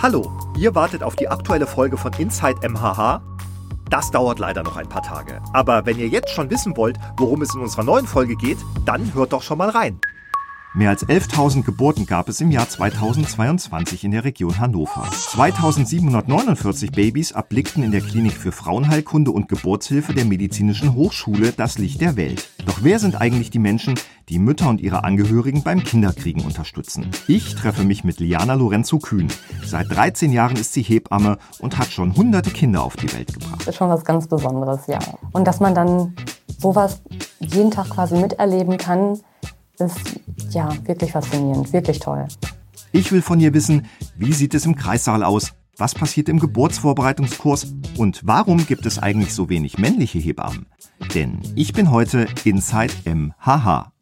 Hallo, ihr wartet auf die aktuelle Folge von Inside MHH? Das dauert leider noch ein paar Tage. Aber wenn ihr jetzt schon wissen wollt, worum es in unserer neuen Folge geht, dann hört doch schon mal rein. Mehr als 11.000 Geburten gab es im Jahr 2022 in der Region Hannover. 2.749 Babys erblickten in der Klinik für Frauenheilkunde und Geburtshilfe der Medizinischen Hochschule das Licht der Welt. Doch wer sind eigentlich die Menschen, die Mütter und ihre Angehörigen beim Kinderkriegen unterstützen? Ich treffe mich mit Liana Lorenzo Kühn. Seit 13 Jahren ist sie Hebamme und hat schon hunderte Kinder auf die Welt gebracht. Das ist schon was ganz Besonderes, ja. Und dass man dann sowas jeden Tag quasi miterleben kann, ist ja wirklich faszinierend, wirklich toll. Ich will von ihr wissen, wie sieht es im Kreissaal aus? Was passiert im Geburtsvorbereitungskurs? Und warum gibt es eigentlich so wenig männliche Hebammen? Denn ich bin heute Inside MHH.